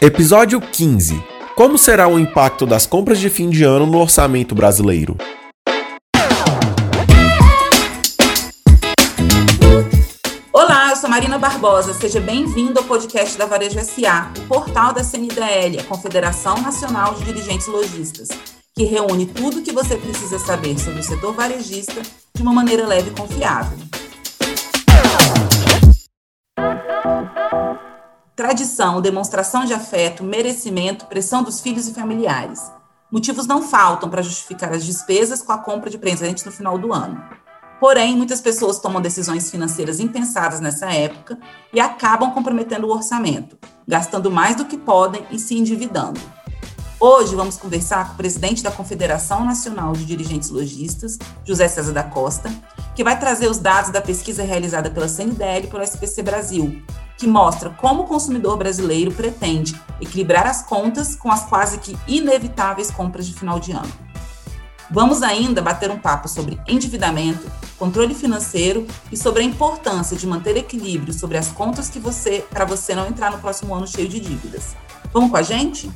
Episódio 15 Como será o impacto das compras de fim de ano no orçamento brasileiro? Olá, eu sou Marina Barbosa. Seja bem-vindo ao podcast da Varejo SA, o portal da CNDL, a Confederação Nacional de Dirigentes Lojistas, que reúne tudo o que você precisa saber sobre o setor varejista de uma maneira leve e confiável. Tradição, demonstração de afeto, merecimento, pressão dos filhos e familiares. Motivos não faltam para justificar as despesas com a compra de presentes no final do ano. Porém, muitas pessoas tomam decisões financeiras impensadas nessa época e acabam comprometendo o orçamento, gastando mais do que podem e se endividando. Hoje vamos conversar com o presidente da Confederação Nacional de Dirigentes Logistas, José César da Costa, que vai trazer os dados da pesquisa realizada pela CNDL e pelo SPC Brasil, que mostra como o consumidor brasileiro pretende equilibrar as contas com as quase que inevitáveis compras de final de ano. Vamos ainda bater um papo sobre endividamento, controle financeiro e sobre a importância de manter equilíbrio sobre as contas que você para você não entrar no próximo ano cheio de dívidas. Vamos com a gente?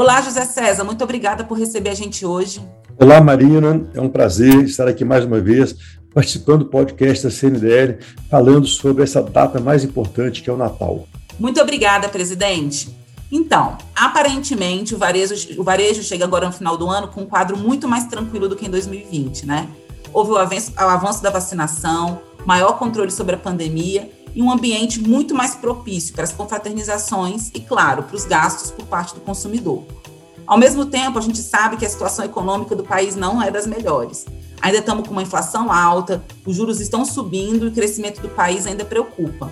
Olá, José César, muito obrigada por receber a gente hoje. Olá, Marina, é um prazer estar aqui mais uma vez participando do podcast da CNDL, falando sobre essa data mais importante que é o Natal. Muito obrigada, presidente. Então, aparentemente, o varejo, o varejo chega agora no final do ano com um quadro muito mais tranquilo do que em 2020, né? Houve o avanço, o avanço da vacinação, maior controle sobre a pandemia e um ambiente muito mais propício para as confraternizações e, claro, para os gastos por parte do consumidor. Ao mesmo tempo, a gente sabe que a situação econômica do país não é das melhores. Ainda estamos com uma inflação alta, os juros estão subindo e o crescimento do país ainda preocupa.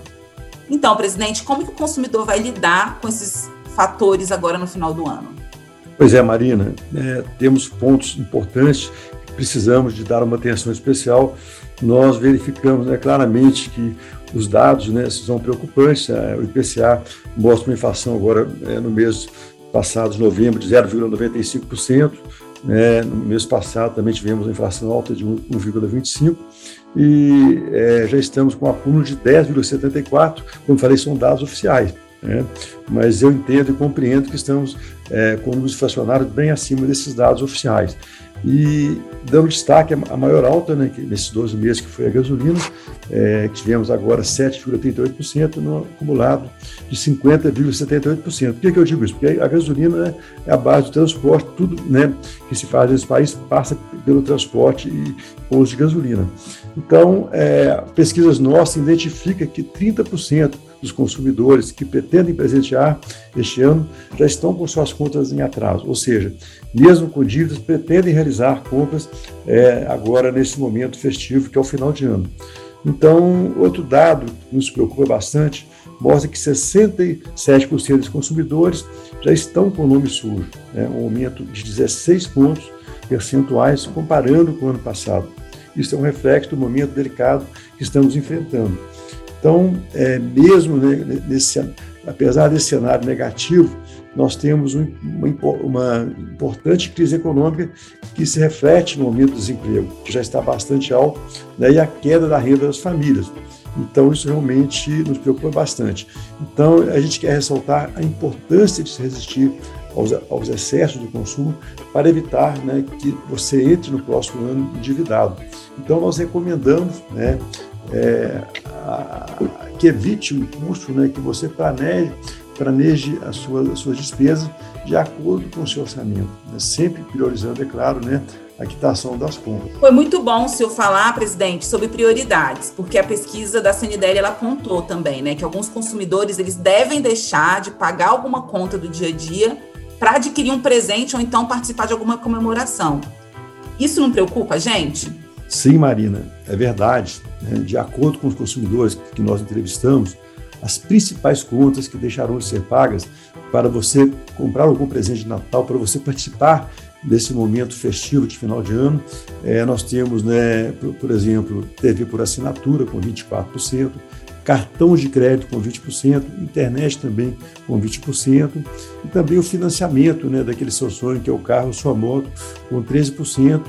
Então, presidente, como que o consumidor vai lidar com esses fatores agora no final do ano? Pois é, Marina, é, temos pontos importantes que precisamos de dar uma atenção especial. Nós verificamos né, claramente que os dados né, são preocupantes. O IPCA mostra uma inflação agora é, no mês passado, de novembro, de 0,95%. Né? No mês passado também tivemos uma inflação alta de 1,25% e é, já estamos com um acúmulo de 10,74%. Como falei, são dados oficiais. Né? Mas eu entendo e compreendo que estamos é, com números inflacionários bem acima desses dados oficiais. E dando destaque à maior alta, né, nesses 12 meses, que foi a gasolina, é, tivemos agora 7,38% no acumulado de 50,78%. Por que, que eu digo isso? Porque a gasolina né, é a base do transporte, tudo né, que se faz nesse país passa pelo transporte e pouso de gasolina. Então, é, pesquisas nossas identificam que 30% dos consumidores que pretendem presentear este ano já estão com suas contas em atraso, ou seja, mesmo com dívidas, pretendem realizar compras é, agora nesse momento festivo, que é o final de ano. Então, outro dado que nos preocupa bastante mostra que 67% dos consumidores já estão com o nome sujo, né, um aumento de 16 pontos percentuais comparando com o ano passado. Isso é um reflexo do momento delicado que estamos enfrentando. Então, é, mesmo né, nesse, apesar desse cenário negativo, nós temos um, uma, uma, importante crise econômica que se reflete no aumento do desemprego, que já está bastante alto, né, e a queda da renda das famílias. Então, isso realmente nos preocupa bastante. Então, a gente quer ressaltar a importância de se resistir aos, aos excessos do consumo para evitar né, que você entre no próximo ano endividado. Então, nós recomendamos né, é, a, que evite o impulso, né, que você planeje, planeje as suas, as suas despesas de acordo com o seu orçamento, né, sempre priorizando, é claro, né, a quitação das contas. Foi muito bom o senhor falar, presidente, sobre prioridades, porque a pesquisa da CNDL ela apontou também, né, que alguns consumidores eles devem deixar de pagar alguma conta do dia a dia para adquirir um presente ou então participar de alguma comemoração. Isso não preocupa a gente? Sim, Marina, é verdade. Né? De acordo com os consumidores que nós entrevistamos, as principais contas que deixarão de ser pagas para você comprar algum presente de Natal, para você participar desse momento festivo de final de ano, é, nós temos, né, por, por, exemplo, TV por assinatura com 24%, cartões de crédito com 20%, internet também com 20%, e também o financiamento né, daquele seu sonho, que é o carro, sua moto, com 13%,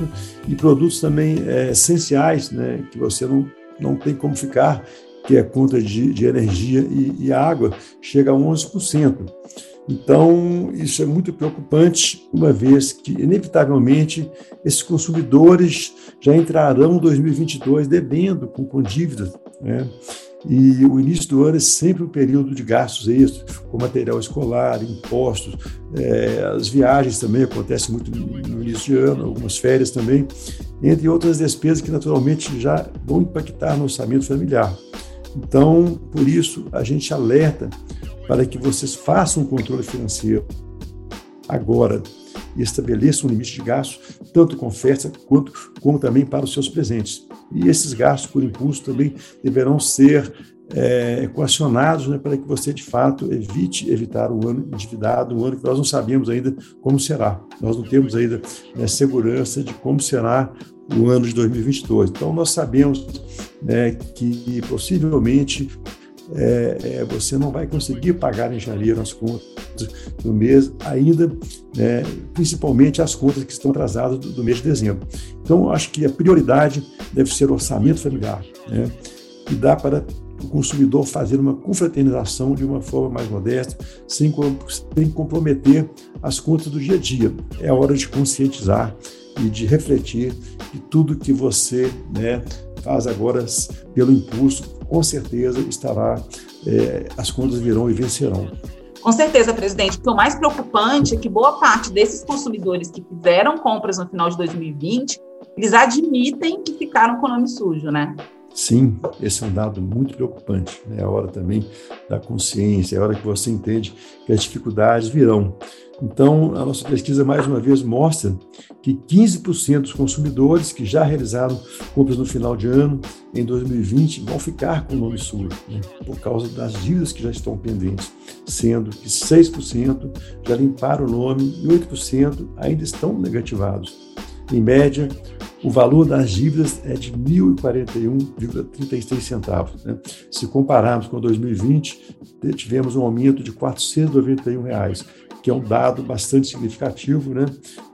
e produtos também é, essenciais, né, que você não, não tem como ficar, que é a conta de, de energia e, e água, chega a 11%. Então, isso é muito preocupante, uma vez que, inevitavelmente, esses consumidores já entrarão em 2022 devendo, com, com dívidas. Né? E o início do ano é sempre um período de gastos extras, com material escolar, impostos, é, as viagens também acontecem muito no início de ano, algumas férias também, entre outras despesas que naturalmente já vão impactar no orçamento familiar. Então, por isso, a gente alerta para que vocês façam um controle financeiro agora e estabeleçam um limite de gastos, tanto com festa quanto como também para os seus presentes. E esses gastos por impulso também deverão ser é, equacionados né, para que você, de fato, evite evitar o ano endividado, um ano que nós não sabemos ainda como será. Nós não temos ainda né, segurança de como será o ano de 2022. Então, nós sabemos né, que possivelmente é, é, você não vai conseguir pagar em janeiro as contas do mês ainda, né, principalmente as contas que estão atrasadas do, do, mês de dezembro. Então, acho que a prioridade deve ser o orçamento familiar, né, e dá para o consumidor fazer uma confraternização de uma forma mais modesta, sem, sem comprometer as contas do dia a dia. É hora de conscientizar e de refletir que tudo que você né, faz agora pelo impulso com certeza estará, é, as contas virão e vencerão. Com certeza, presidente. O que é o mais preocupante é que boa parte desses consumidores que fizeram compras no final de 2020, eles admitem que ficaram com o nome sujo, né? Sim, esse é um dado muito preocupante. É a hora também da consciência, é a hora que você entende que as dificuldades virão. Então, a nossa pesquisa, mais uma vez, mostra que 15% dos consumidores que já realizaram compras no final de ano, em 2020, vão ficar com o nome sujo, né, por causa das dívidas que já estão pendentes, sendo que 6% já limparam o nome e 8% ainda estão negativados. Em média, o valor das dívidas é de R$ 1.041,36 centavos. Né? Se compararmos com 2020, tivemos um aumento de 491 reais que é um dado bastante significativo, né?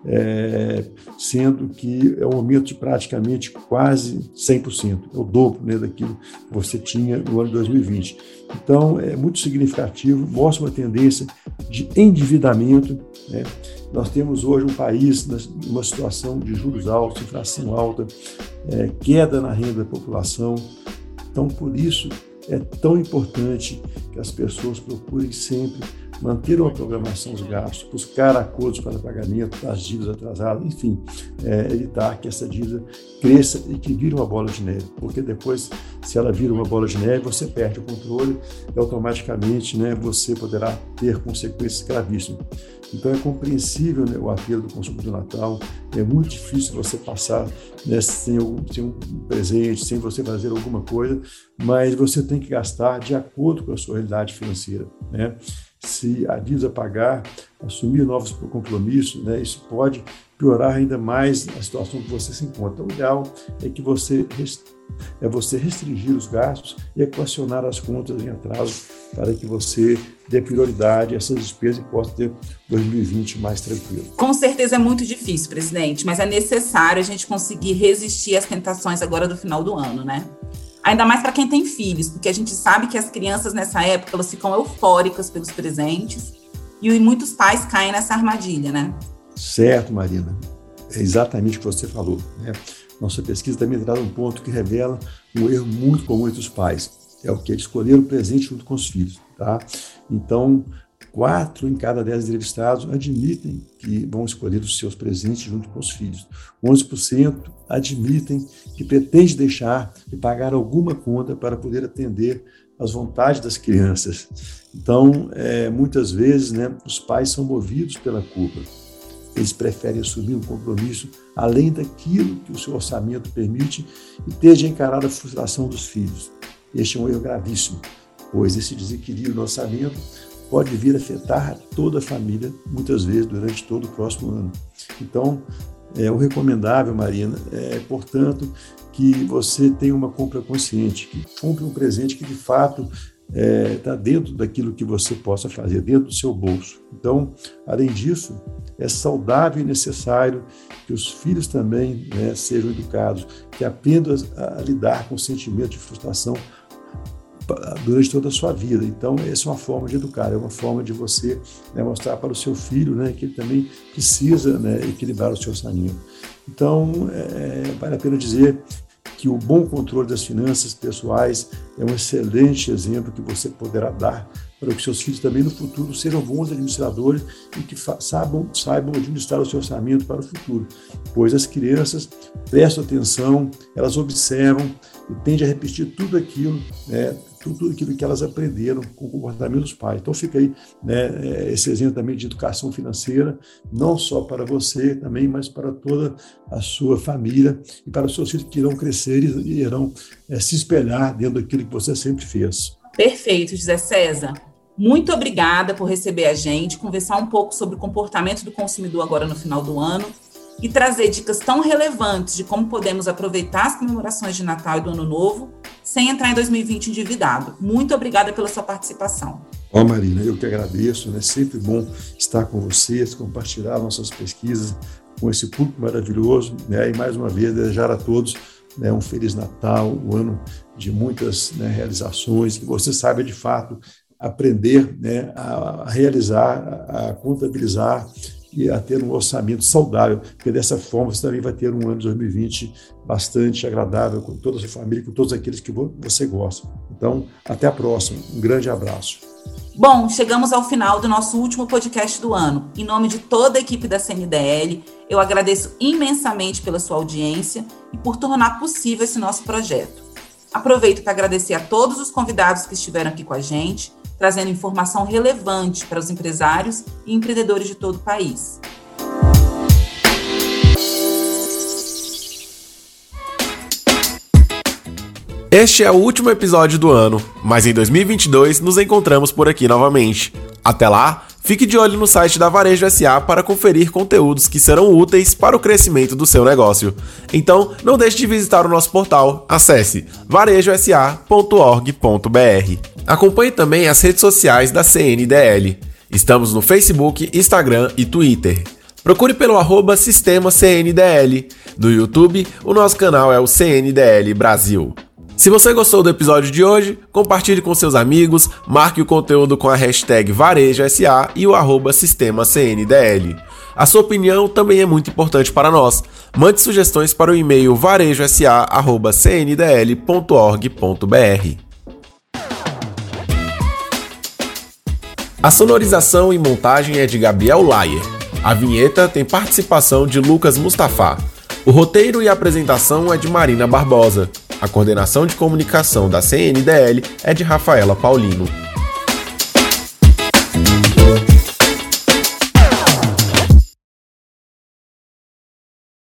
É, sendo que é um aumento de praticamente quase 100%, é o dobro né, daquilo que você tinha no ano de 2020. Então, é muito significativo, mostra uma tendência de endividamento. Né? Nós temos hoje um país numa situação de juros altos, inflação alta, é, queda na renda da população. Então, por isso, é tão importante que as pessoas procurem sempre manter uma programação dos gastos, buscar acordos para pagamento das dívidas atrasadas, enfim, é, evitar que essa dívida cresça e que vire uma bola de neve, porque depois, se ela vira uma bola de neve, você perde o controle e automaticamente né, você poderá ter consequências gravíssimas. Então é compreensível né, o apelo do consumo do Natal, é muito difícil você passar né, sem, algum, sem um presente, sem você fazer alguma coisa, mas você tem que gastar de acordo com a sua realidade financeira. Né? Se a dívida pagar, assumir novos compromissos, né, isso pode piorar ainda mais a situação que você se encontra. O ideal é que você é você restringir os gastos e equacionar as contas em atraso para que você dê prioridade a essas despesas e possa ter 2020 mais tranquilo. Com certeza é muito difícil, presidente, mas é necessário a gente conseguir resistir às tentações agora do final do ano, né? Ainda mais para quem tem filhos, porque a gente sabe que as crianças nessa época elas ficam eufóricas pelos presentes e muitos pais caem nessa armadilha, né? Certo, Marina. É exatamente o que você falou. Né? Nossa pesquisa também traz um ponto que revela um erro muito comum entre os pais. É o que escolher o presente junto com os filhos. Tá? Então, Quatro em cada dez entrevistados admitem que vão escolher os seus presentes junto com os filhos. 11% admitem que pretende deixar de pagar alguma conta para poder atender às vontades das crianças. Então, é, muitas vezes, né, os pais são movidos pela culpa. Eles preferem assumir um compromisso além daquilo que o seu orçamento permite e ter de encarar a frustração dos filhos. Este é um erro gravíssimo, pois esse desequilíbrio no orçamento pode vir a afetar toda a família, muitas vezes durante todo o próximo ano. Então, é, o recomendável, Marina, é, portanto, que você tenha uma compra consciente, que compre um presente que de fato está é, tá dentro daquilo que você possa fazer, dentro do seu bolso. Então, além disso, é saudável e necessário que os filhos também né, sejam educados, que aprendam a, a lidar com o sentimento de frustração durante toda a sua vida. Então, essa é uma forma de educar, é uma forma de você né, mostrar para o seu filho né, que ele também precisa né, equilibrar o seu orçamento. Então, é, vale a pena dizer que o bom controle das finanças pessoais é um excelente exemplo que você poderá dar para que seus filhos também no futuro sejam bons administradores e que saibam, saibam administrar o seu orçamento para o futuro, pois as crianças prestam atenção, elas observam e tendem a repetir tudo aquilo, né, tudo aquilo que elas aprenderam com o comportamento dos pais. Então fica aí né, é, esse exemplo também de educação financeira, não só para você também, mas para toda a sua família e para os seus filhos que irão crescer e irão é, se espelhar dentro daquilo que você sempre fez. Perfeito, José César. Muito obrigada por receber a gente, conversar um pouco sobre o comportamento do consumidor agora no final do ano e trazer dicas tão relevantes de como podemos aproveitar as comemorações de Natal e do Ano Novo sem entrar em 2020 endividado. Muito obrigada pela sua participação. Ó, oh, Marina, eu que agradeço, né? Sempre bom estar com vocês, compartilhar nossas pesquisas com esse público maravilhoso, né? E mais uma vez desejar a todos né, um feliz Natal, um ano de muitas né, realizações, que você saiba de fato aprender né, a realizar, a contabilizar e a ter um orçamento saudável, porque dessa forma você também vai ter um ano de 2020 bastante agradável com toda a sua família, com todos aqueles que você gosta. Então, até a próxima. Um grande abraço. Bom, chegamos ao final do nosso último podcast do ano. Em nome de toda a equipe da CNDL, eu agradeço imensamente pela sua audiência e por tornar possível esse nosso projeto. Aproveito para agradecer a todos os convidados que estiveram aqui com a gente trazendo informação relevante para os empresários e empreendedores de todo o país. Este é o último episódio do ano, mas em 2022 nos encontramos por aqui novamente. Até lá, fique de olho no site da Varejo SA para conferir conteúdos que serão úteis para o crescimento do seu negócio. Então, não deixe de visitar o nosso portal. Acesse varejosa.org.br. Acompanhe também as redes sociais da CNDL. Estamos no Facebook, Instagram e Twitter. Procure pelo arroba Sistema CNDL. No YouTube, o nosso canal é o CNDL Brasil. Se você gostou do episódio de hoje, compartilhe com seus amigos, marque o conteúdo com a hashtag VarejoSA e o arroba Sistema CNDL. A sua opinião também é muito importante para nós. Mande sugestões para o e-mail varejosa.cndl.org.br. A sonorização e montagem é de Gabriel Layer. A vinheta tem participação de Lucas Mustafa. O roteiro e apresentação é de Marina Barbosa. A coordenação de comunicação da CNDL é de Rafaela Paulino.